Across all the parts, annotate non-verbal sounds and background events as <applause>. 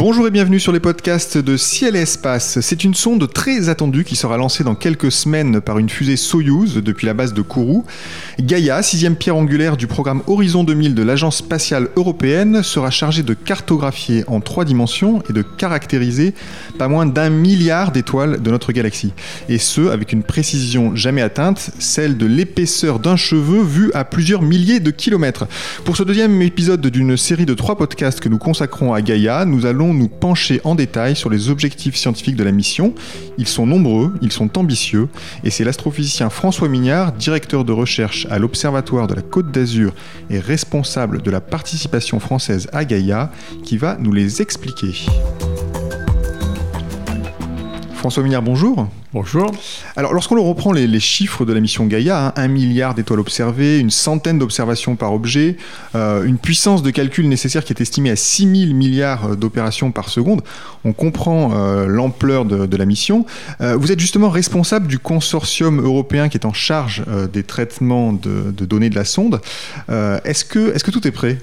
Bonjour et bienvenue sur les podcasts de Ciel et Espace. C'est une sonde très attendue qui sera lancée dans quelques semaines par une fusée Soyuz depuis la base de Kourou. Gaia, sixième pierre angulaire du programme Horizon 2000 de l'Agence spatiale européenne, sera chargée de cartographier en trois dimensions et de caractériser pas moins d'un milliard d'étoiles de notre galaxie. Et ce, avec une précision jamais atteinte, celle de l'épaisseur d'un cheveu vu à plusieurs milliers de kilomètres. Pour ce deuxième épisode d'une série de trois podcasts que nous consacrons à Gaia, nous allons nous pencher en détail sur les objectifs scientifiques de la mission. Ils sont nombreux, ils sont ambitieux, et c'est l'astrophysicien François Mignard, directeur de recherche à l'Observatoire de la Côte d'Azur et responsable de la participation française à Gaïa, qui va nous les expliquer. François Mignard, bonjour. Bonjour. Alors, lorsqu'on reprend les, chiffres de la mission Gaïa, hein, un milliard d'étoiles observées, une centaine d'observations par objet, euh, une puissance de calcul nécessaire qui est estimée à 6000 milliards d'opérations par seconde, on comprend euh, l'ampleur de, la mission. Euh, vous êtes justement responsable du consortium européen qui est en charge des traitements de, données de la sonde. est-ce que tout est prêt?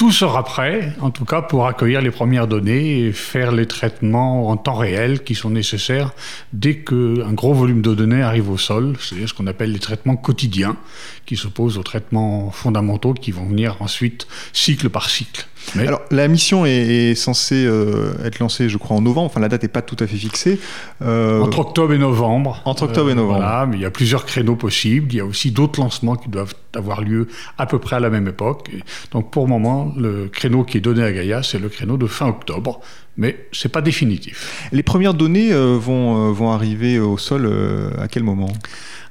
Tout sera prêt, en tout cas, pour accueillir les premières données et faire les traitements en temps réel qui sont nécessaires dès qu'un gros volume de données arrive au sol, c'est ce qu'on appelle les traitements quotidiens, qui s'opposent aux traitements fondamentaux qui vont venir ensuite cycle par cycle. Alors, la mission est, censée euh, être lancée, je crois, en novembre. Enfin, la date n'est pas tout à fait fixée. Euh, entre octobre et novembre. Entre octobre et novembre. Voilà, mais il y a plusieurs créneaux possibles. Il y a aussi d'autres lancements qui doivent avoir lieu à peu près à la même époque. donc, pour le moment, le créneau qui est donné à Gaïa, c'est le créneau de fin octobre. Mais ce n'est pas définitif. Les premières données euh, vont, vont arriver au sol à quel moment?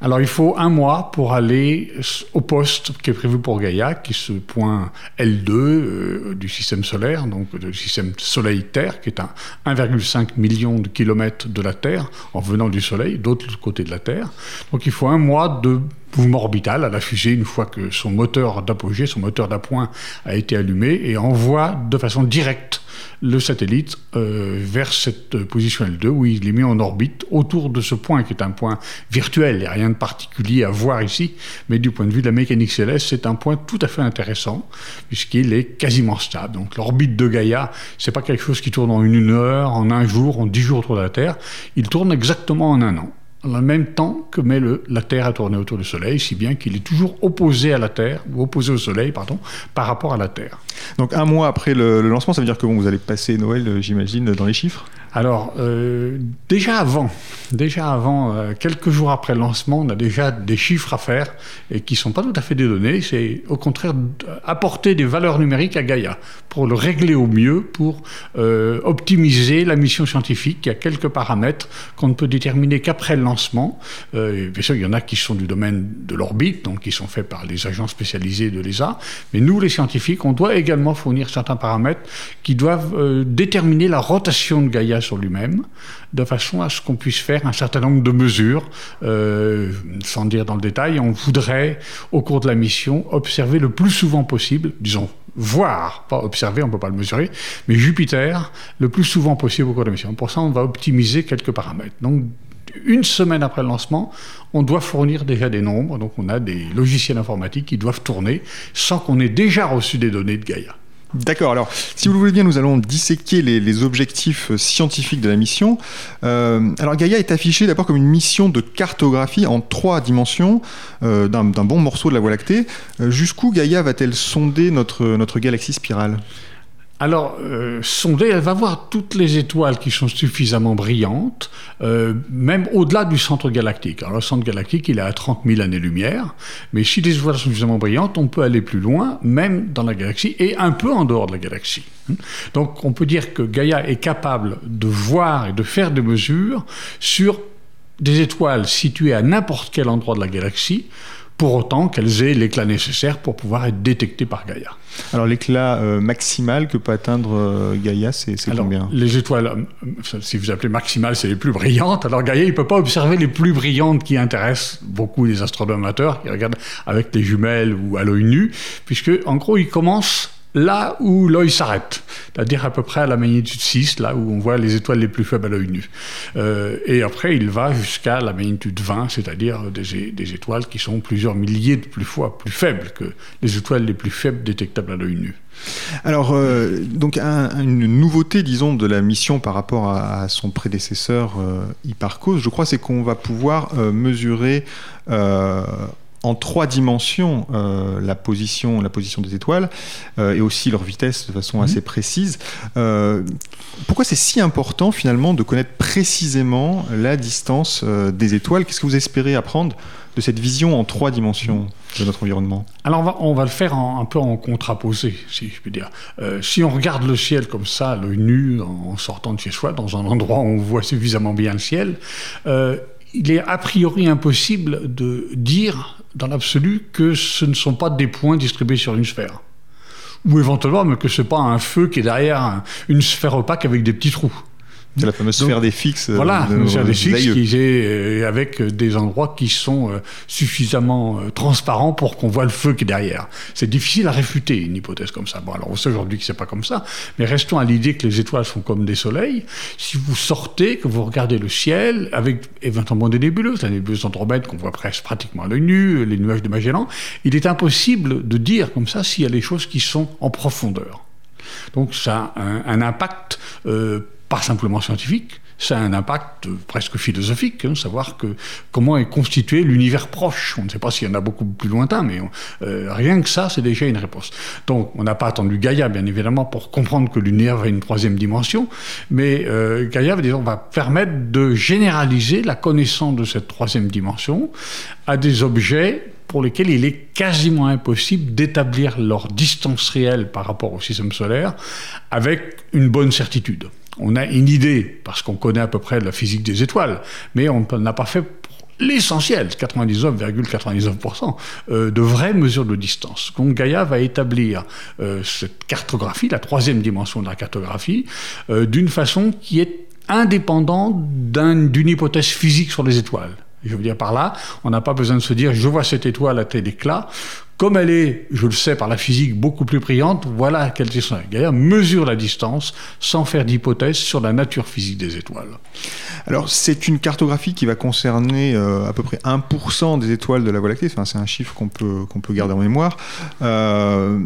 Alors il faut un mois pour aller au poste qui est prévu pour Gaïa, qui est ce point L2 euh, du système solaire, donc du système Soleil-Terre, qui est à 1,5 million de kilomètres de la Terre, en venant du Soleil, d'autre côté de la Terre. Donc il faut un mois de mouvement orbital à la fusée une fois que son moteur d'apogée, son moteur d'appoint a été allumé et envoie de façon directe le satellite euh, vers cette position L2 où il est mis en orbite autour de ce point qui est un point virtuel. Il n'y a rien de particulier à voir ici, mais du point de vue de la mécanique céleste, c'est un point tout à fait intéressant puisqu'il est quasiment stable. Donc l'orbite de Gaïa, c'est pas quelque chose qui tourne en une heure, en un jour, en dix jours autour de la Terre. Il tourne exactement en un an en même temps que met le, la Terre à tourner autour du Soleil, si bien qu'il est toujours opposé à la Terre, ou opposé au Soleil, pardon, par rapport à la Terre. Donc un mois après le, lancement, ça veut dire que vous allez passer Noël, euh, j'imagine, dans les chiffres? Alors, euh, déjà avant, déjà avant, euh, quelques jours après le lancement, on a déjà des chiffres à faire et qui ne sont pas tout à fait des données. C'est au contraire apporter des valeurs numériques à Gaïa pour le régler au mieux, pour euh, optimiser la mission scientifique. Il y a quelques paramètres qu'on ne peut déterminer qu'après le lancement. bien sûr, il y en a qui sont du domaine de l'orbite, donc qui sont faits par les agents spécialisés de l'ESA. Mais nous, les scientifiques, on doit également fournir certains paramètres qui doivent déterminer la rotation de Gaïa sur lui-même, de façon à ce qu'on puisse faire un certain nombre de mesures. Euh, sans dire dans le détail, on voudrait, au cours de la mission, observer le plus souvent possible, disons, voir, pas observer, on ne peut pas le mesurer, mais Jupiter le plus souvent possible au cours de la mission. Pour ça, on va optimiser quelques paramètres. Donc, une semaine après le lancement, on doit fournir déjà des nombres, donc on a des logiciels informatiques qui doivent tourner sans qu'on ait déjà reçu des données de Gaïa. D'accord, alors si vous le voulez bien, nous allons disséquer les, objectifs euh, scientifiques de la mission. Euh, alors Gaïa est affichée d'abord comme une mission de cartographie en trois dimensions euh, d'un bon morceau de la Voie lactée. Jusqu'où Gaïa va-t-elle sonder notre, notre galaxie spirale? Alors, euh, sonder, elle va voir toutes les étoiles qui sont suffisamment brillantes, euh, même au-delà du centre galactique. Alors, le centre galactique, il est à 30 000 années-lumière, mais si les étoiles sont suffisamment brillantes, on peut aller plus loin, même dans la galaxie, et un peu en dehors de la galaxie. Donc, on peut dire que Gaïa est capable de voir et de faire des mesures sur des étoiles situées à n'importe quel endroit de la galaxie, pour autant qu'elles aient l'éclat nécessaire pour pouvoir être détectées par Gaïa. Alors l'éclat euh, maximal que peut atteindre euh, Gaïa, c'est combien? Les étoiles, euh, si vous appelez maximal, c'est les plus brillantes. Alors Gaïa, il ne peut pas observer les plus brillantes qui intéressent beaucoup les astronomes amateurs qui regardent avec les jumelles ou à l'œil nu, puisque en gros, il commence là où l'œil s'arrête, c'est-à-dire à peu près à la magnitude 6, là où on voit les étoiles les plus faibles à l'œil nu. Euh, et après, il va jusqu'à la magnitude 20, c'est-à-dire des, étoiles qui sont plusieurs milliers de plus fois plus faibles que les étoiles les plus faibles détectables à l'œil nu. Alors, euh, donc une nouveauté, disons, de la mission par rapport à, son prédécesseur euh, Hipparcos, je crois, c'est qu'on va pouvoir euh, mesurer en trois dimensions euh, la, position, la position des étoiles euh, et aussi leur vitesse de façon mhm. assez précise. Euh, pourquoi c'est si important finalement de connaître précisément la distance des étoiles? Qu'est-ce que vous espérez apprendre de cette vision en trois dimensions de notre environnement? Alors on va, on va le faire un peu en contraposé, si je puis dire. si on regarde le ciel comme ça, l'œil nu, en sortant de chez soi, dans un endroit où on voit suffisamment bien le ciel, il est a priori impossible de dire dans l'absolu que ce ne sont pas des points distribués sur une sphère. Ou éventuellement que ce n'est pas un feu qui est derrière une sphère opaque avec des petits trous. C'est la fameuse sphère des fixes. Voilà, la sphère des fixes qui est, euh, avec des endroits qui sont euh, suffisamment euh, transparents pour qu'on voit le feu qui est derrière. C'est difficile à réfuter une hypothèse comme ça. Bon, alors on sait aujourd'hui que c'est pas comme ça, mais restons à l'idée que les étoiles sont comme des soleils. Si vous sortez, que vous regardez le ciel avec éventuellement des nébuleuses, la nébuleuse d'Andromède qu'on voit presque pratiquement à l'œil nu, les nuages de Magellan, il est impossible de dire comme ça s'il y a des choses qui sont en profondeur. Donc ça a un, impact pas simplement scientifique, ça a un impact presque philosophique, hein, savoir que comment est constitué l'univers proche. On ne sait pas s'il y en a beaucoup plus lointain, mais euh, rien que ça, c'est déjà une réponse. Donc, on n'a pas attendu Gaïa, bien évidemment, pour comprendre que l'univers a une troisième dimension, mais euh, Gaïa disons, va permettre de généraliser la connaissance de cette troisième dimension à des objets pour lesquels il est quasiment impossible d'établir leur distance réelle par rapport au système solaire avec une bonne certitude on a une idée, parce qu'on connaît à peu près la physique des étoiles, mais on n'a pas fait l'essentiel, 99,99%, euh, de vraies mesures de distance. Donc Gaïa va établir euh, cette cartographie, la troisième dimension de la cartographie, euh, d'une façon qui est indépendante d'une hypothèse physique sur les étoiles. Je veux dire par là, on n'a pas besoin de se dire je vois cette étoile à tel éclat. Comme elle est, je le sais par la physique, beaucoup plus brillante, voilà quelle distance. Gaïa mesure la distance sans faire d'hypothèse sur la nature physique des étoiles. Alors, c'est une cartographie qui va concerner euh, à peu près 1% des étoiles de la Voie lactée. C'est un chiffre qu'on peut, peut garder en mémoire. Euh,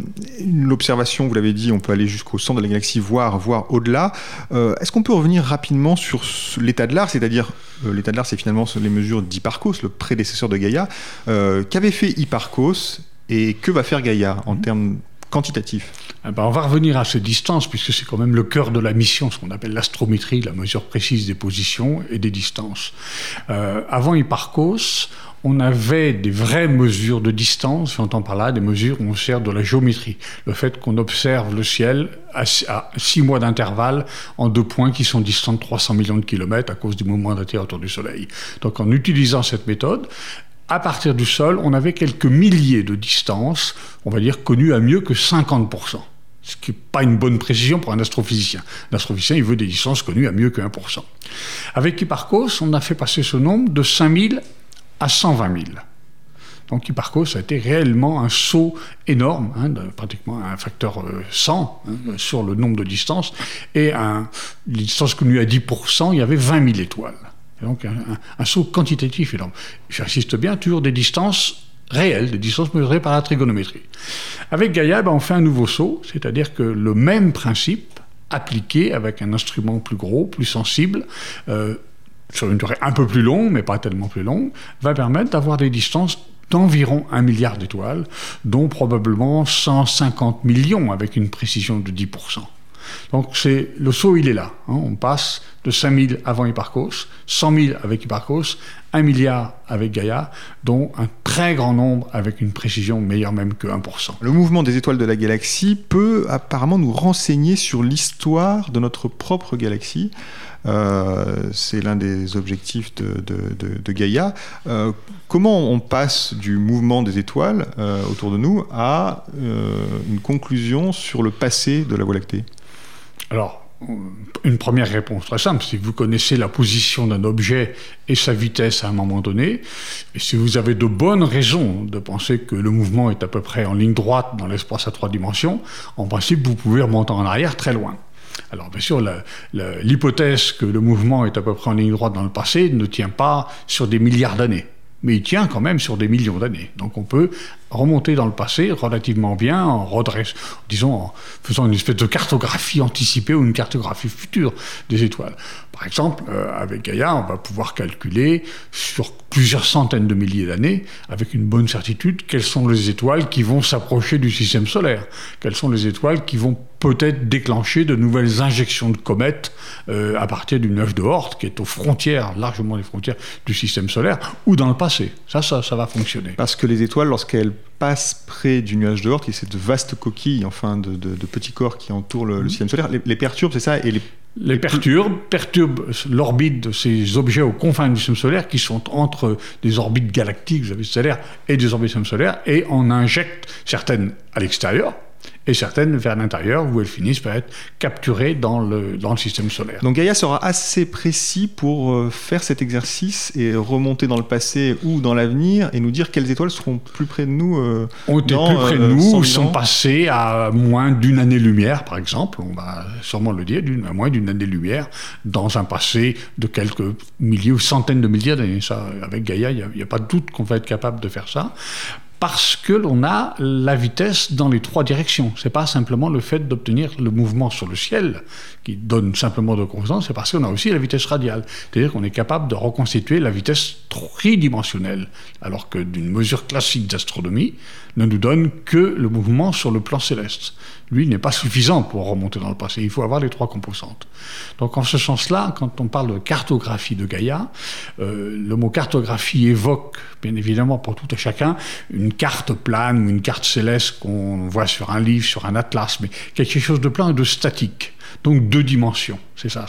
L'observation, vous l'avez dit, on peut aller jusqu'au centre de la galaxie, voire, voire au-delà. Euh, est-ce qu'on peut revenir rapidement sur l'état de l'art C'est-à-dire, l'état de l'art, c'est finalement les mesures d'Hipparcos, le prédécesseur de Gaïa. Qu'avait fait Hipparcos et que va faire Gaïa en termes quantitatifs eh ben, on va revenir à ces distances, puisque c'est quand même le cœur de la mission, ce qu'on appelle l'astrométrie, la mesure précise des positions et des distances. Euh, avant Hipparcos, on avait des vraies mesures de distance, j'entends par là des mesures où on sert de la géométrie. Le fait qu'on observe le ciel à, six mois d'intervalle en deux points qui sont distants de 300 millions de kilomètres à cause du mouvement de autour du Soleil. Donc en utilisant cette méthode, à partir du sol, on avait quelques milliers de distances, on va dire connues à mieux que 50%. Ce qui n'est pas une bonne précision pour un astrophysicien. L'astrophysicien, il veut des distances connues à mieux que 1%. Avec Hipparcos, on a fait passer ce nombre de 5000 à 120 000. Donc Hipparcos a été réellement un saut énorme, hein, pratiquement un facteur 100 euh, hein, sur le nombre de distances. Et un, les distances connues à 10%, il y avait 20 000 étoiles donc un, saut quantitatif énorme. J'insiste bien, toujours des distances réelles, des distances mesurées par la trigonométrie. Avec Gaïa, ben, on fait un nouveau saut, c'est-à-dire que le même principe, appliqué avec un instrument plus gros, plus sensible, euh, sur une durée un peu plus longue, mais pas tellement plus longue, va permettre d'avoir des distances d'environ un milliard d'étoiles, dont probablement 150 millions avec une précision de 10%. Donc c'est le saut, il est là. Hein. On passe de 5000 avant Hipparcos, 100 000 avec Hipparcos, 1 milliard avec Gaïa, dont un très grand nombre avec une précision meilleure même que 1%. Le mouvement des étoiles de la galaxie peut apparemment nous renseigner sur l'histoire de notre propre galaxie. Euh, c'est l'un des objectifs de, Gaïa. Euh, comment on passe du mouvement des étoiles euh, autour de nous à une conclusion sur le passé de la Voie lactée? Alors, une première réponse très simple, si vous connaissez la position d'un objet et sa vitesse à un moment donné, et si vous avez de bonnes raisons de penser que le mouvement est à peu près en ligne droite dans l'espace à trois dimensions, en principe, vous pouvez remonter en arrière très loin. Alors bien sûr, l'hypothèse que le mouvement est à peu près en ligne droite dans le passé ne tient pas sur des milliards d'années mais il tient quand même sur des millions d'années. Donc on peut remonter dans le passé relativement bien en redresse, disons en faisant une espèce de cartographie anticipée ou une cartographie future des étoiles. Par exemple, euh, avec Gaïa, on va pouvoir calculer sur plusieurs centaines de milliers d'années, avec une bonne certitude, quelles sont les étoiles qui vont s'approcher du système solaire, quelles sont les étoiles qui vont peut-être déclencher de nouvelles injections de comètes euh, à partir du nuage de Oort, qui est aux frontières, largement les frontières du système solaire, ou dans le passé. Ça, ça va fonctionner. Parce que les étoiles, lorsqu'elles passent près du nuage de Oort, qui est cette vaste coquille, enfin, de, petits corps qui entourent le, mhm. système solaire, les, perturbent, c'est ça et les... les perturbent, perturbent l'orbite de ces objets aux confins du système solaire qui sont entre des orbites galactiques, des solaires et des orbites du système solaire, et on injecte certaines à l'extérieur, et certaines vers l'intérieur où elles finissent par être capturées dans le, dans le système solaire. Donc Gaïa sera assez précis pour euh, faire cet exercice et remonter dans le passé ou dans l'avenir et nous dire quelles étoiles seront plus près de nous. Euh, ont été plus près de euh, nous, sont passées à moins d'une année-lumière par exemple, on va sûrement le dire, à moins d'une année-lumière dans un passé de quelques milliers ou centaines de milliers d'années. Avec Gaïa, il n'y a, a, pas de doute qu'on va être capable de faire ça parce que l'on a la vitesse dans les trois directions. C'est pas simplement le fait d'obtenir le mouvement sur le ciel qui donne simplement de constance, c'est parce qu'on a aussi la vitesse radiale. C'est-à-dire qu'on est capable de reconstituer la vitesse tridimensionnelle, alors que d'une mesure classique d'astronomie ne nous donne que le mouvement sur le plan céleste. Lui n'est pas suffisant pour remonter dans le passé, il faut avoir les trois composantes. Donc en ce sens-là, quand on parle de cartographie de Gaïa, euh, le mot cartographie évoque, bien évidemment pour tout et chacun, une carte plane ou une carte céleste qu'on voit sur un livre, sur un atlas, mais quelque chose de plan et de statique donc deux dimensions. C'est ça,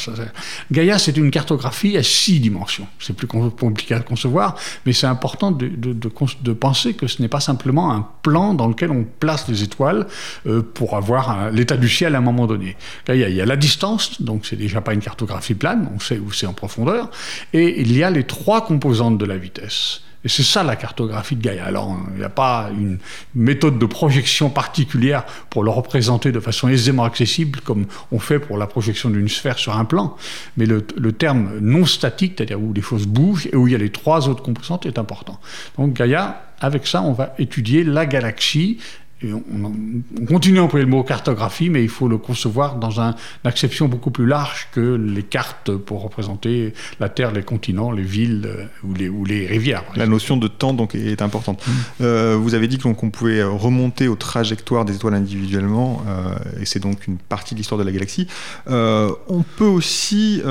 Gaïa, c'est une cartographie à six dimensions. C'est plus compliqué à concevoir, mais c'est important de, de, penser que ce n'est pas simplement un plan dans lequel on place les étoiles euh, pour avoir l'état du ciel à un moment donné. Gaïa, il y a la distance, donc c'est déjà pas une cartographie plane, on sait où c'est en profondeur, et il y a les trois composantes de la vitesse. Et c'est ça la cartographie de Gaïa. Alors, il n'y a pas une méthode de projection particulière pour le représenter de façon aisément accessible, comme on fait pour la projection d'une sphère sur un plan. Mais le, terme non statique, c'est-à-dire où les choses bougent et où il y a les trois autres composantes, est important. Donc, Gaïa, avec ça, on va étudier la galaxie on, continue à employer le mot cartographie, mais il faut le concevoir dans une acception beaucoup plus large que les cartes pour représenter la Terre, les continents, les villes euh, ou les, ou les rivières. La notion de temps donc est importante. Mm. Euh, vous avez dit qu'on pouvait remonter aux trajectoires des étoiles individuellement, euh, et c'est donc une partie de l'histoire de la galaxie. on peut aussi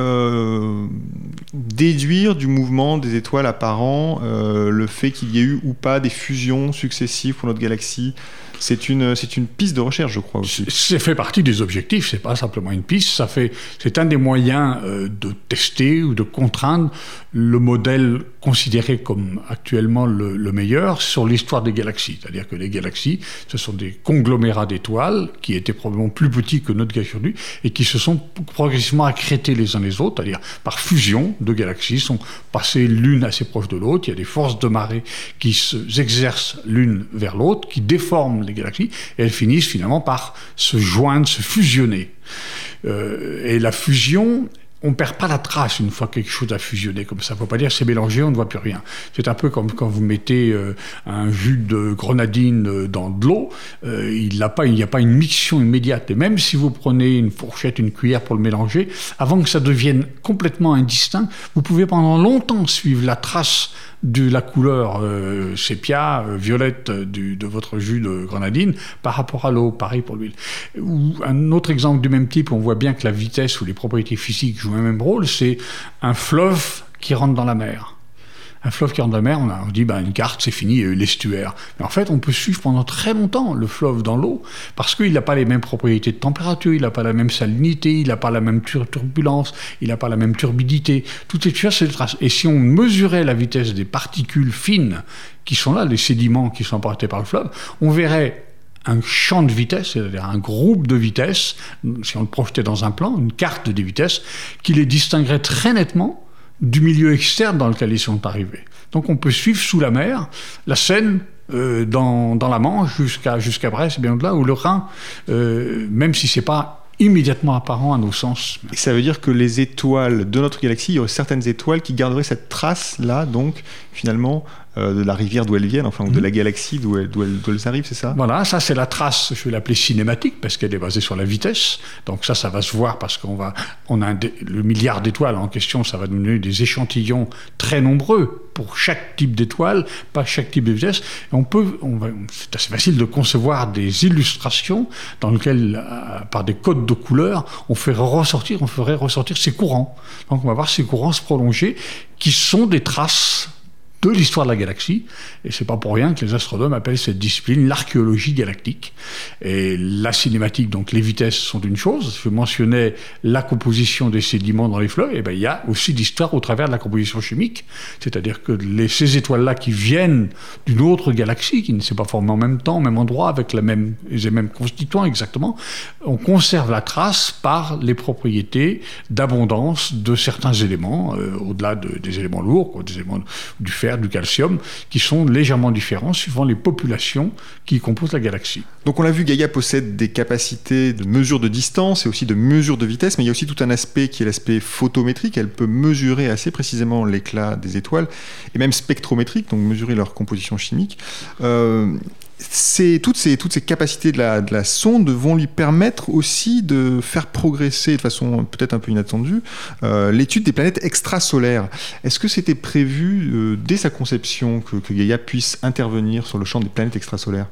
déduire du mouvement des étoiles apparents le fait qu'il y ait eu ou pas des fusions successives pour notre galaxie c'est une, c'est une piste de recherche, je crois aussi. C'est fait partie des objectifs, c'est pas simplement une piste, ça fait, c'est un des moyens euh, de tester ou de contraindre le modèle considéré comme actuellement le, meilleur sur l'histoire des galaxies. C'est-à-dire que les galaxies, ce sont des conglomérats d'étoiles qui étaient probablement plus petits que notre galaxie et qui se sont progressivement accrétés les uns les autres, c'est-à-dire par fusion de galaxies, sont passées l'une assez proche de l'autre. Il y a des forces de marée qui s'exercent l'une vers l'autre, qui déforment les et elles finissent finalement par se joindre, se fusionner. Euh, et la fusion on perd pas la trace une fois quelque chose a fusionné comme ça. Faut pas dire c'est mélangé, on ne voit plus rien. C'est un peu comme quand vous mettez euh, un jus de grenadine euh, dans de l'eau, euh, il n'y a pas une mixion immédiate. Et même si vous prenez une fourchette, une cuillère pour le mélanger, avant que ça devienne complètement indistinct, vous pouvez pendant longtemps suivre la trace de la couleur sépia, violette de votre jus de grenadine par rapport à l'eau, pareil pour l'huile. Un autre exemple du même type, on voit bien que la vitesse ou les propriétés physiques jouent même rôle, c'est un fleuve qui rentre dans la mer un fleuve qui rentre dans la mer, on, a, dit bah, une carte, c'est fini, il y a eu l'estuaire. Mais en fait, on peut suivre pendant très longtemps le fleuve dans l'eau parce qu'il n'a pas les mêmes propriétés de température, il n'a pas la même salinité, il n'a pas la même turbulence, il n'a pas la même turbidité. Ces choses, c'est des traces. Et si on mesurait la vitesse des particules fines qui sont là, les sédiments qui sont apportés par le fleuve, on verrait un champ de vitesse, c'est-à-dire un groupe de vitesses, si on le projetait dans un plan, une carte des vitesses, qui les distinguerait très nettement du milieu externe dans lequel ils sont arrivés. Donc on peut suivre sous la mer la Seine euh, dans, la Manche jusqu'à jusqu'à Brest, bien au-delà, ou le Rhin, euh, même si c'est pas immédiatement apparent à nos sens. Et ça veut dire que les étoiles de notre galaxie, il y aurait certaines étoiles qui garderaient cette trace-là, donc finalement, euh, de la rivière d'où elles viennent, enfin, de mhm. la galaxie d'où elles, elles, arrivent, c'est ça? Voilà, ça c'est la trace, je vais l'appeler cinématique, parce qu'elle est basée sur la vitesse. Donc ça, ça va se voir parce qu'on va, on a le milliard d'étoiles en question, ça va donner des échantillons très nombreux pour chaque type d'étoile, pas chaque type de vitesse. On peut, on c'est assez facile de concevoir des illustrations dans lesquelles, euh, par des codes de couleurs, on ferait ressortir, on ferait ressortir ces courants. Donc on va voir ces courants se prolonger, qui sont des traces de l'histoire de la galaxie. Et c'est pas pour rien que les astronomes appellent cette discipline l'archéologie galactique. Et la cinématique, donc les vitesses sont une chose. Je mentionnais la composition des sédiments dans les fleuves. Et ben il y a aussi l'histoire au travers de la composition chimique. C'est-à-dire que ces étoiles-là qui viennent d'une autre galaxie, qui ne s'est pas formée en même temps, au même endroit, avec les mêmes constituants exactement, on conserve la trace par les propriétés d'abondance de certains éléments, euh, au-delà de, des éléments lourds, des éléments du fer du calcium, qui sont légèrement différents suivant les populations qui composent la galaxie. Donc on l'a vu, Gaïa possède des capacités de mesure de distance et aussi de mesure de vitesse, mais il y a aussi tout un aspect qui est l'aspect photométrique. Elle peut mesurer assez précisément l'éclat des étoiles, et même spectrométrique, donc mesurer leur composition chimique. Euh, toutes, ces, capacités de la, de la, sonde vont lui permettre aussi de faire progresser de façon peut-être un peu inattendue euh, l'étude des planètes extrasolaires. Est-ce que c'était prévu euh, dès sa conception que, que, Gaïa puisse intervenir sur le champ des planètes extrasolaires?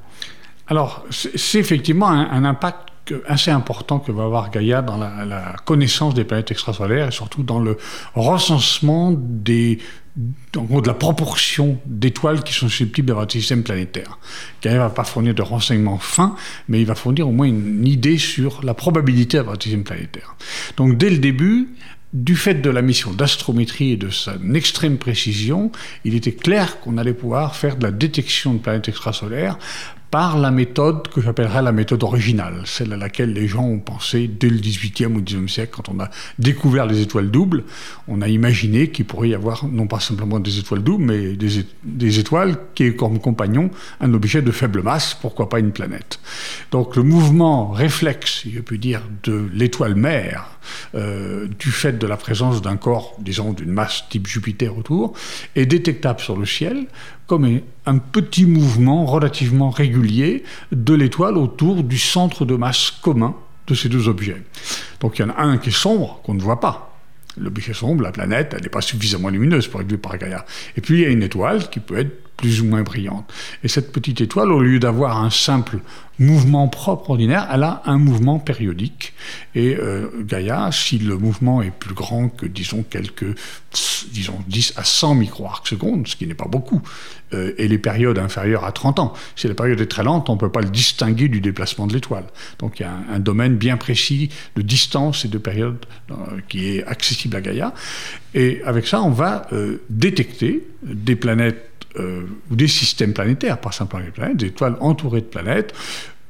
Alors, c'est effectivement un, impact assez important que va avoir Gaïa dans la, connaissance des planètes extrasolaires et surtout dans le recensement des de la proportion d'étoiles qui sont susceptibles d'avoir un système planétaire. Gaïa ne va pas fournir de renseignements fins, mais il va fournir au moins une idée sur la probabilité d'avoir un système planétaire. Donc dès le début, du fait de la mission d'astrométrie et de son extrême précision, il était clair qu'on allait pouvoir faire de la détection de planètes extrasolaires par la méthode que j'appellerais la méthode originale, celle à laquelle les gens ont pensé dès le 18e ou 19e siècle, quand on a découvert les étoiles doubles. On a imaginé qu'il pourrait y avoir non pas simplement des étoiles doubles, mais des, étoiles qui aient comme compagnon un objet de faible masse, pourquoi pas une planète. Donc le mouvement réflexe, je puis dire, de l'étoile mère, euh, du fait de la présence d'un corps, disons, d'une masse type Jupiter autour, est détectable sur le ciel un petit mouvement relativement régulier de l'étoile autour du centre de masse commun de ces deux objets. Donc il y en a un qui est sombre, qu'on ne voit pas. L'objet sombre, la planète, elle n'est pas suffisamment lumineuse pour être vue par Gaïa. Et puis il y a une étoile qui peut être plus ou moins brillante. Et cette petite étoile, au lieu d'avoir un simple mouvement propre ordinaire, elle a un mouvement périodique. Et euh, Gaïa, si le mouvement est plus grand que, disons, quelques, disons, 10 à 100 micro-arcs secondes, ce qui n'est pas beaucoup, euh, et les périodes inférieures à 30 ans, si la période est très lente, on ne peut pas le distinguer du déplacement de l'étoile. Donc il y a un, domaine bien précis de distance et de période euh, qui est accessible à Gaïa. Et avec ça, on va détecter des planètes euh, ou des systèmes planétaires, pas simplement des planètes, des étoiles entourées de planètes,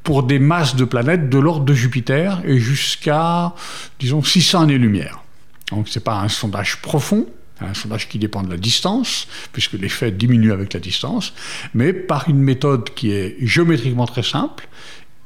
pour des masses de planètes de l'ordre de Jupiter et jusqu'à, disons, 600 années-lumière. Donc ce n'est pas un sondage profond, un sondage qui dépend de la distance, puisque l'effet diminue avec la distance, mais par une méthode qui est géométriquement très simple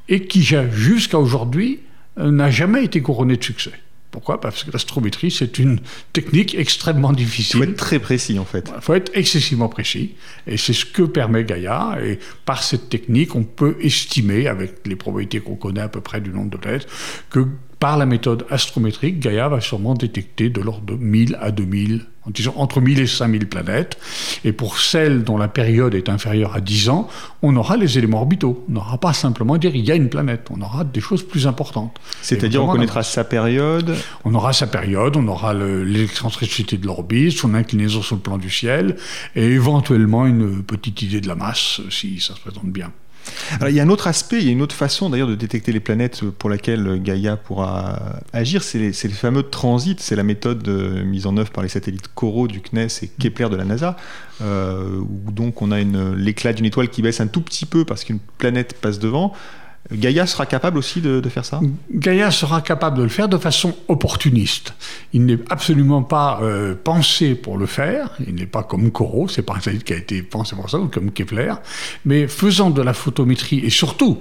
et qui, jusqu'à aujourd'hui, euh, n'a jamais été couronnée de succès. Pourquoi? Parce que l'astrométrie, c'est une technique extrêmement difficile. Il faut être très précis, en fait. Il faut être excessivement précis. Et c'est ce que permet Gaïa. Et par cette technique, on peut estimer, avec les probabilités qu'on connaît à peu près du nombre de planètes, que par la méthode astrométrique, Gaïa va sûrement détecter de l'ordre de 1000 à 2000 disons entre 1000 et 5000 planètes. Et pour celles dont la période est inférieure à 10 ans, on aura les éléments orbitaux. On n'aura pas simplement dire il y a une planète. On aura des choses plus importantes. C'est-à-dire on connaîtra sa période On aura sa période, on aura l'excentricité de l'orbite, son inclinaison sur le plan du ciel, et éventuellement une petite idée de la masse, si ça se présente bien il y a un autre aspect, il y a une autre façon d'ailleurs de détecter les planètes pour laquelle Gaïa pourra agir, c'est les, fameux transits, c'est la méthode euh, mise en œuvre par les satellites Corot du CNES et Kepler de la NASA, euh, où donc on a l'éclat d'une étoile qui baisse un tout petit peu parce qu'une planète passe devant. Gaïa sera capable aussi de, faire ça? Gaïa sera capable de le faire de façon opportuniste. Il n'est absolument pas euh, pensé pour le faire. Il n'est pas comme Corot, c'est pas un satellite qui a été pensé pour ça, ou comme Kepler. Mais faisant de la photométrie et surtout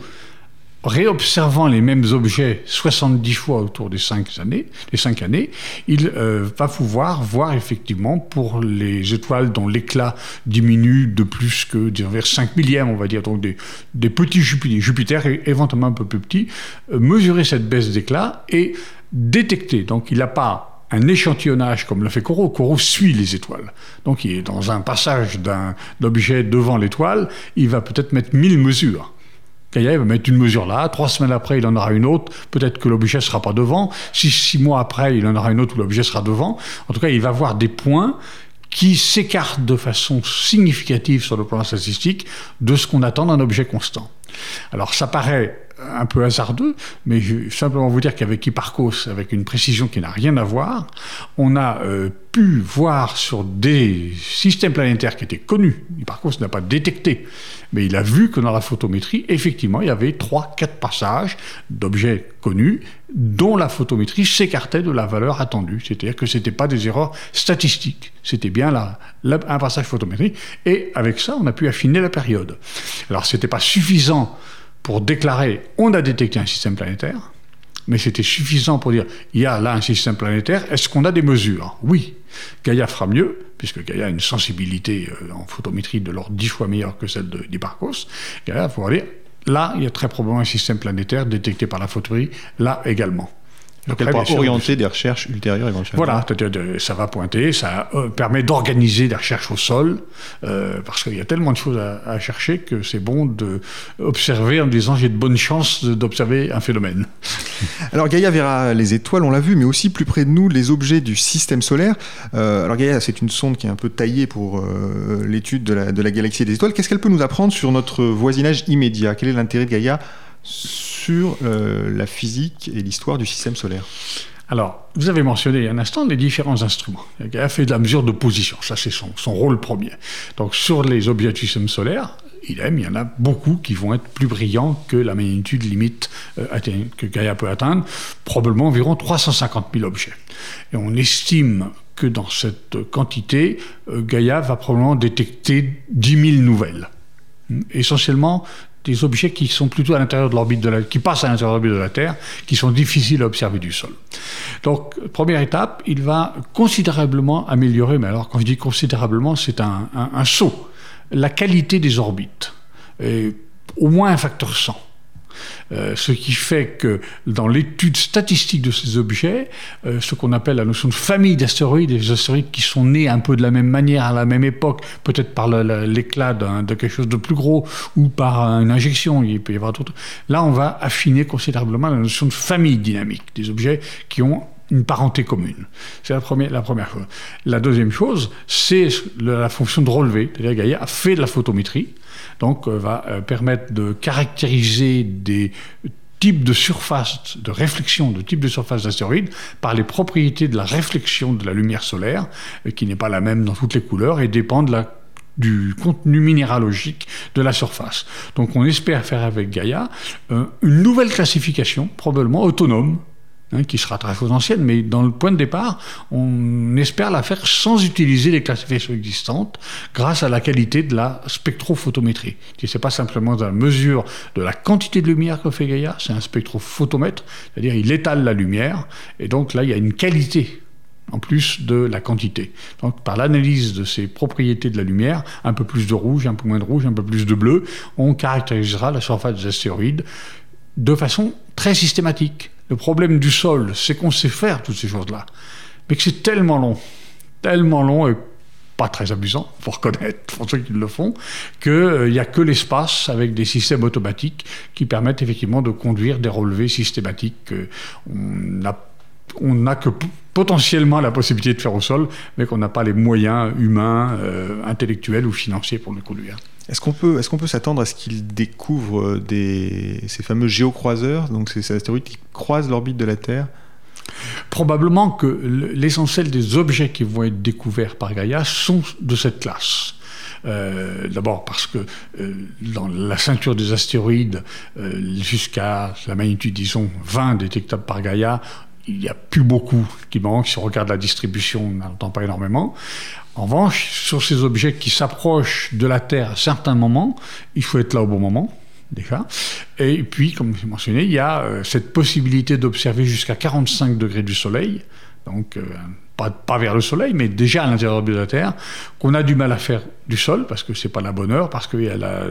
réobservant les mêmes objets 70 fois autour des 5 années, les cinq années, il euh, va pouvoir voir effectivement pour les étoiles dont l'éclat diminue de plus que vers 5 millièmes, on va dire, donc des, des petits Jupiter, Jupiter éventuellement un peu plus petit, euh, mesurer cette baisse d'éclat et détecter. Donc il n'a pas un échantillonnage comme le fait Corot. Corot suit les étoiles. Donc il est dans un passage d'un objet devant l'étoile, il va peut-être mettre 1000 mesures. Gaïa va mettre une mesure là, trois semaines après, il en aura une autre, peut-être que l'objet sera pas devant, six, six mois après, il en aura une autre où l'objet sera devant. En tout cas, il va avoir des points qui s'écartent de façon significative sur le plan statistique de ce qu'on attend d'un objet constant. Alors ça paraît un peu hasardeux, mais je vais simplement vous dire qu'avec Hipparcos, avec une précision qui n'a rien à voir, on a euh, pu voir sur des systèmes planétaires qui étaient connus, Hipparcos n'a pas détecté, mais il a vu que dans la photométrie, effectivement, il y avait trois, quatre passages d'objets connus dont la photométrie s'écartait de la valeur attendue, c'est-à-dire que ce n'était pas des erreurs statistiques, c'était bien un passage photométrique, et avec ça, on a pu affiner la période. Alors, ce n'était pas suffisant pour déclarer on a détecté un système planétaire, mais c'était suffisant pour dire il y a là un système planétaire, est-ce qu'on a des mesures? Oui. Gaïa fera mieux, puisque Gaïa a une sensibilité euh, en photométrie de l'ordre dix fois meilleure que celle d'Hipparcos. Gaïa pourra dire là, il y a très probablement un système planétaire détecté par la photométrie, là également. Donc elle pourra orienter des recherches ultérieures éventuellement. Voilà, ça va pointer, ça euh, permet d'organiser des recherches au sol, euh, parce qu'il y a tellement de choses à, chercher que c'est bon d'observer en disant j'ai de bonnes chances d'observer un phénomène. <laughs> Alors Gaïa verra les étoiles, on l'a vu, mais aussi plus près de nous les objets du système solaire. Euh, alors Gaïa, c'est une sonde qui est un peu taillée pour l'étude de la, de la galaxie et des étoiles. Qu'est-ce qu'elle peut nous apprendre sur notre voisinage immédiat? Quel est l'intérêt de Gaïa sur euh, la physique et l'histoire du système solaire alors, vous avez mentionné il y a un instant les différents instruments. Il fait de la mesure de position, ça c'est son, rôle premier. Donc sur les objets du système solaire, il aime, il y en a beaucoup qui vont être plus brillants que la magnitude limite euh, que Gaïa peut atteindre, probablement environ 350 000 objets. Et on estime que dans cette quantité, euh, Gaïa va probablement détecter 10 000 nouvelles essentiellement des objets qui sont plutôt à l'intérieur de l'orbite de qui passent à l'intérieur de l'orbite de la Terre, qui sont difficiles à observer du sol. Donc, première étape, il va considérablement améliorer, mais alors quand je dis considérablement, c'est un, un, saut, la qualité des orbites, au moins un facteur 100. Euh, ce qui fait que dans l'étude statistique de ces objets, euh, ce qu'on appelle la notion de famille d'astéroïdes, des astéroïdes qui sont nés un peu de la même manière à la même époque, peut-être par l'éclat de quelque chose de plus gros ou par une injection, il peut y avoir d'autres. Là, on va affiner considérablement la notion de famille dynamique, des objets qui ont une parenté commune. C'est la première, la première chose. La deuxième chose, c'est la fonction de relevé. C'est-à-dire Gaïa a fait de la photométrie, donc euh, va euh, permettre de caractériser des types de surface de réflexion, de type de surface d'astéroïdes, par les propriétés de la réflexion de la lumière solaire, euh, qui n'est pas la même dans toutes les couleurs et dépend de la du contenu minéralogique de la surface. Donc on espère faire avec Gaïa une nouvelle classification, probablement autonome, Hein, qui sera très ancienne, mais dans le point de départ, on espère la faire sans utiliser les classifications existantes, grâce à la qualité de la spectrophotométrie. Ce n'est pas simplement la mesure de la quantité de lumière que fait Gaïa, c'est un spectrophotomètre, c'est-à-dire il étale la lumière, et donc là il y a une qualité en plus de la quantité. Donc par l'analyse de ces propriétés de la lumière, un peu plus de rouge, un peu moins de rouge, un peu plus de bleu, on caractérisera la surface des astéroïdes de façon très systématique. Le problème du sol, c'est qu'on sait faire toutes ces choses-là, mais que c'est tellement long, tellement long et pas très amusant, faut reconnaître, pour ceux qui le font, qu'il euh, n'y a que l'espace avec des systèmes automatiques qui permettent effectivement de conduire des relevés systématiques qu'on n'a que potentiellement la possibilité de faire au sol, mais qu'on n'a pas les moyens humains, euh, intellectuels ou financiers pour le conduire. Est-ce qu'on peut, est peut s'attendre à ce qu'il découvre des, ces fameux géocroiseurs, donc ces, astéroïdes qui croisent l'orbite de la Terre? Probablement que l'essentiel des objets qui vont être découverts par Gaïa sont de cette classe. D'abord parce que dans la ceinture des astéroïdes, jusqu'à la magnitude, disons, 20 détectables par Gaïa, il n'y a plus beaucoup qui manquent. Si on regarde la distribution, on n'entend pas énormément. En revanche, sur ces objets qui s'approchent de la Terre à certains moments, il faut être là au bon moment, déjà. Et puis, comme je mentionné, il y a euh, cette possibilité d'observer jusqu'à 45 degrés du Soleil, donc euh, pas, vers le Soleil, mais déjà à l'intérieur de la Terre, qu'on a du mal à faire du sol, parce que c'est pas la bonne heure, parce qu'il y a la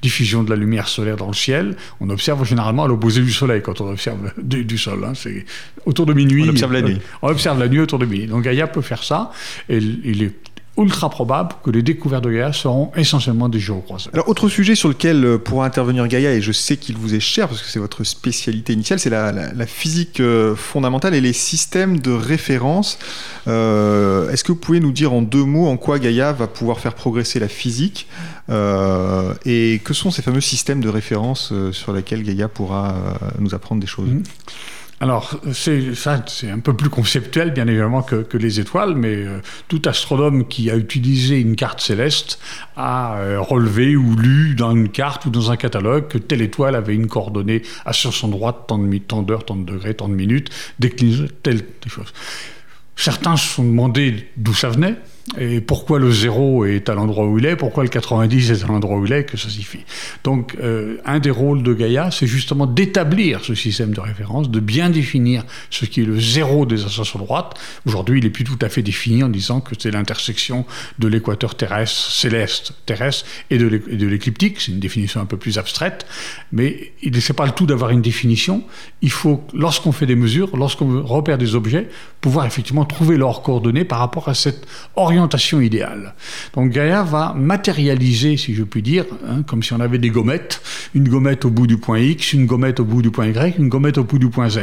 diffusion de la lumière solaire dans le ciel. On observe généralement à l'opposé du Soleil quand on observe <laughs> du, sol. Hein. C'est autour de minuit. On observe la nuit. On observe la nuit autour de minuit. Donc Gaïa peut faire ça, et il est ultra probable que les découvertes de Gaïa seront essentiellement des géocroiseurs. Alors, autre sujet sur lequel euh, pourra intervenir Gaïa, et je sais qu'il vous est cher parce que c'est votre spécialité initiale, c'est la, physique euh, fondamentale et les systèmes de référence. Euh, est-ce que vous pouvez nous dire en deux mots en quoi Gaïa va pouvoir faire progresser la physique et que sont ces fameux systèmes de référence sur lesquels Gaïa pourra nous apprendre des choses? Mmh. Alors, c'est, ça, c'est un peu plus conceptuel, bien évidemment, que, les étoiles, mais euh, tout astronome qui a utilisé une carte céleste a euh, relevé ou lu dans une carte ou dans un catalogue que telle étoile avait une coordonnée à sur son droite, tant, de, tant d'heures, tant de degrés, tant de minutes, déclinée, telle chose. Certains se sont demandé d'où ça venait, et pourquoi le 0 est à l'endroit où il est, pourquoi le 90 est à l'endroit où il est, que ça suffit. Donc, euh, un des rôles de Gaïa, c'est justement d'établir ce système de référence, de bien définir ce qui est le zéro des ascensions droites. Aujourd'hui, il est plus tout à fait défini en disant que c'est l'intersection de l'équateur terrestre, céleste, terrestre, et de l'écliptique. C'est une définition un peu plus abstraite, mais il n'est pas le tout d'avoir une définition. Il faut, lorsqu'on fait des mesures, lorsqu'on repère des objets, pouvoir effectivement trouver leurs coordonnées par rapport à cette orientation idéale. Donc Gaïa va matérialiser, si je puis dire, hein, comme si on avait des gommettes, une gommette au bout du point X, une gommette au bout du point Y, une gommette au bout du point Z.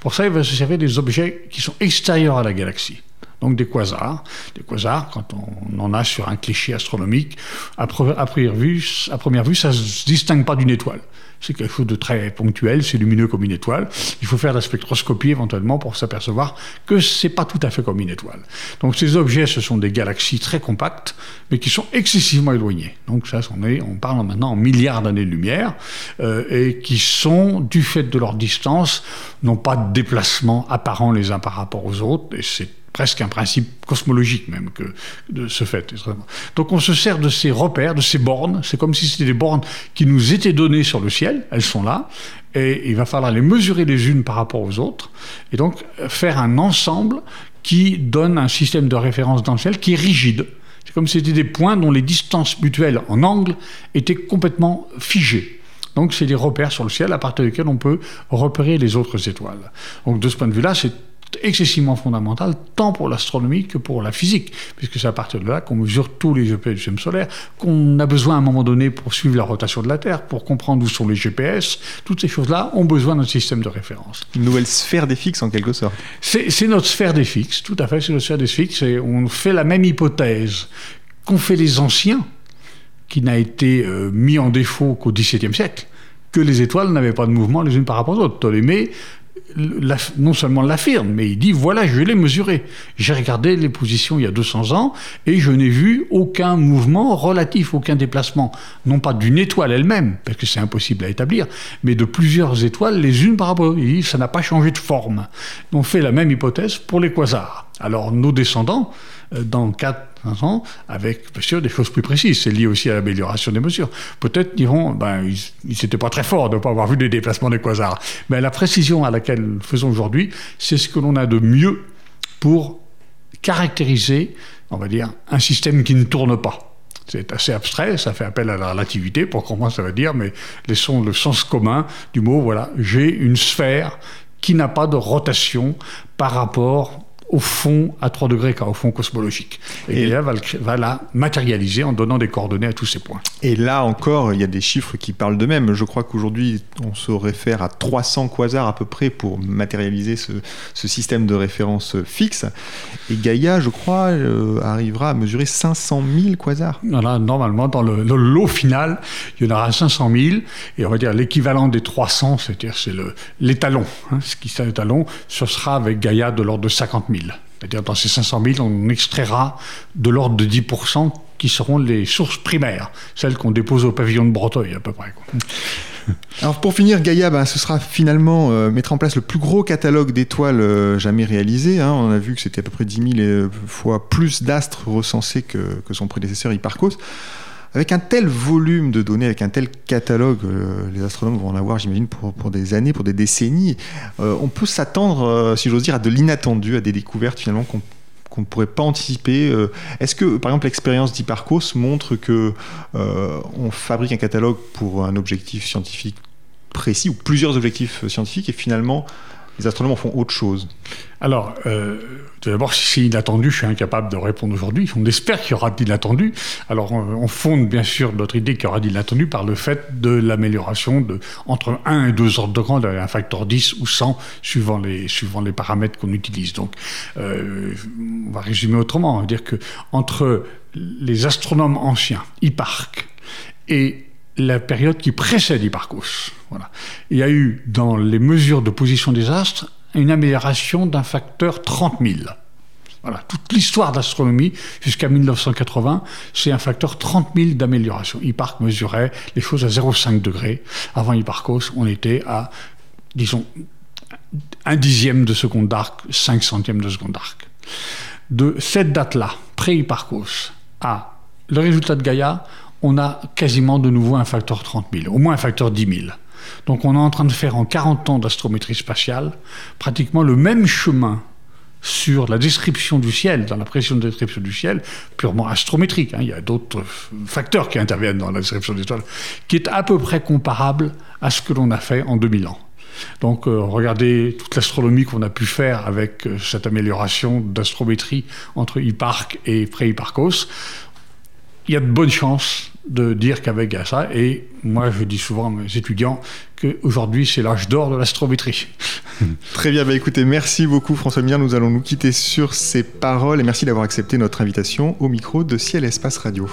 Pour ça, il va se servir des objets qui sont extérieurs à la galaxie donc des quasars. Des quasars, quand on en a sur un cliché astronomique, à, première vue, à première vue ça ne se distingue pas d'une étoile. C'est quelque chose de très ponctuel, c'est lumineux comme une étoile. Il faut faire la spectroscopie éventuellement pour s'apercevoir que c'est pas tout à fait comme une étoile. Donc ces objets, ce sont des galaxies très compactes, mais qui sont excessivement éloignées. Donc ça, on, est, on parle maintenant en milliards d'années-lumière, euh, et qui sont, du fait de leur distance, n'ont pas de déplacement apparent les uns par rapport aux autres, et c'est presque un principe cosmologique même que de ce fait. Donc on se sert de ces repères, de ces bornes, c'est comme si c'était des bornes qui nous étaient données sur le ciel, elles sont là, et il va falloir les mesurer les unes par rapport aux autres, et donc faire un ensemble qui donne un système de référence dans le ciel qui est rigide. C'est comme si c'était des points dont les distances mutuelles en angle étaient complètement figées. Donc c'est des repères sur le ciel à partir desquels on peut repérer les autres étoiles. Donc de ce point de vue-là, c'est excessivement fondamental, tant pour l'astronomie que pour la physique, puisque c'est à partir de là qu'on mesure tous les GPS du système solaire, qu'on a besoin à un moment donné pour suivre la rotation de la Terre, pour comprendre où sont les GPS. Toutes ces choses-là ont besoin d'un système de référence. Une nouvelle sphère des fixes, en quelque sorte. C'est notre sphère des fixes, tout à fait, c'est notre sphère des fixes, et on fait la même hypothèse qu'ont fait les anciens, qui n'a été euh, mis en défaut qu'au XVIIe siècle que les étoiles n'avaient pas de mouvement les unes par rapport aux autres. Ptolémée non seulement l'affirme, mais il dit voilà, je l'ai mesuré. J'ai regardé les positions il y a 200 ans et je n'ai vu aucun mouvement relatif, aucun déplacement, non pas d'une étoile elle-même, parce que c'est impossible à établir, mais de plusieurs étoiles les unes par rapport. Il dit ça n'a pas changé de forme. On fait la même hypothèse pour les quasars. Alors nos descendants, dans 4 ans, avec bien sûr des choses plus précises. C'est lié aussi à l'amélioration des mesures. Peut-être diront, ben, ils n'étaient pas très forts de ne pas avoir vu des déplacements des quasars. Mais la précision à laquelle nous faisons aujourd'hui, c'est ce que l'on a de mieux pour caractériser, on va dire, un système qui ne tourne pas. C'est assez abstrait, ça fait appel à la relativité pour comprendre ça veut dire, mais laissons le sens commun du mot, voilà, j'ai une sphère qui n'a pas de rotation par rapport au fond à 3 degrés, car au fond cosmologique. Et, là, va, va, la matérialiser en donnant des coordonnées à tous ces points. Et là encore, il y a des chiffres qui parlent d'eux-mêmes. Je crois qu'aujourd'hui, on se réfère à 300 quasars à peu près pour matérialiser ce, système de référence fixe. Et Gaïa, je crois, euh, arrivera à mesurer 500 000 quasars. Voilà, normalement, dans le, lot final, il y en aura 500 000. Et on va dire l'équivalent des 300, c'est-à-dire c'est l'étalon. Hein, ce qui sert l'étalon, ce sera avec Gaïa de l'ordre de 50 000. C'est-à-dire dans ces 500 000, on extraira de l'ordre de 10% qui seront les sources primaires, celles qu'on dépose au pavillon de Breteuil à peu près. <laughs> Alors pour finir, Gaïa, ben, ce sera finalement euh, mettre en place le plus gros catalogue d'étoiles euh, jamais réalisé. Hein. On a vu que c'était à peu près 10 000 fois plus d'astres recensés que, que, son prédécesseur Hipparcos. Avec un tel volume de données, avec un tel catalogue, euh, les astronomes vont en avoir, j'imagine, pour, des années, pour des décennies. on peut s'attendre, si j'ose dire, à de l'inattendu, à des découvertes finalement qu'on qu'on ne pourrait pas anticiper. Euh, est-ce que, par exemple, l'expérience d'Hipparcos montre que euh, on fabrique un catalogue pour un objectif scientifique précis ou plusieurs objectifs scientifiques et finalement les astronomes font autre chose Alors, euh, d'abord, si c'est inattendu, je suis incapable de répondre aujourd'hui. On espère qu'il y aura d'inattendu. Alors, on, fonde bien sûr notre idée qu'il y aura d'inattendu par le fait de l'amélioration de entre 1 et 2 ordres de grandeur, un facteur 10 ou 100 suivant les, suivant les paramètres qu'on utilise. Donc, euh, on va résumer autrement. On va dire que entre les astronomes anciens, Hipparque, et la période qui précède Hipparcos. Voilà. Il y a eu dans les mesures de position des astres une amélioration d'un facteur 30 000. Voilà, toute l'histoire d'astronomie jusqu'à 1980, c'est un facteur 30 000 d'amélioration. Hipparque mesurait les choses à 0,5 degrés. Avant Hipparcos, on était à, disons, un dixième de seconde d'arc, 5 centièmes de seconde d'arc. De cette date-là, pré-Hipparcos, à le résultat de Gaïa, on a quasiment de nouveau un facteur 30 000, au moins un facteur 10 000. Donc on est en train de faire en 40 ans d'astrométrie spatiale pratiquement le même chemin sur la description du ciel, dans la pression de description du ciel, purement astrométrique. Hein. Il y a d'autres facteurs qui interviennent dans la description des étoiles, qui est à peu près comparable à ce que l'on a fait en 2000 ans. Donc euh, regardez toute l'astronomie qu'on a pu faire avec euh, cette amélioration d'astrométrie entre Hipparque et pré-Hipparcos il y a de bonnes chances de dire qu'avec ça, et moi je dis souvent à mes étudiants qu'aujourd'hui c'est l'âge d'or de l'astrométrie. <laughs> Très bien, bah écoutez, merci beaucoup François Mire, nous allons nous quitter sur ces paroles et merci d'avoir accepté notre invitation au micro de Ciel Espace Radio.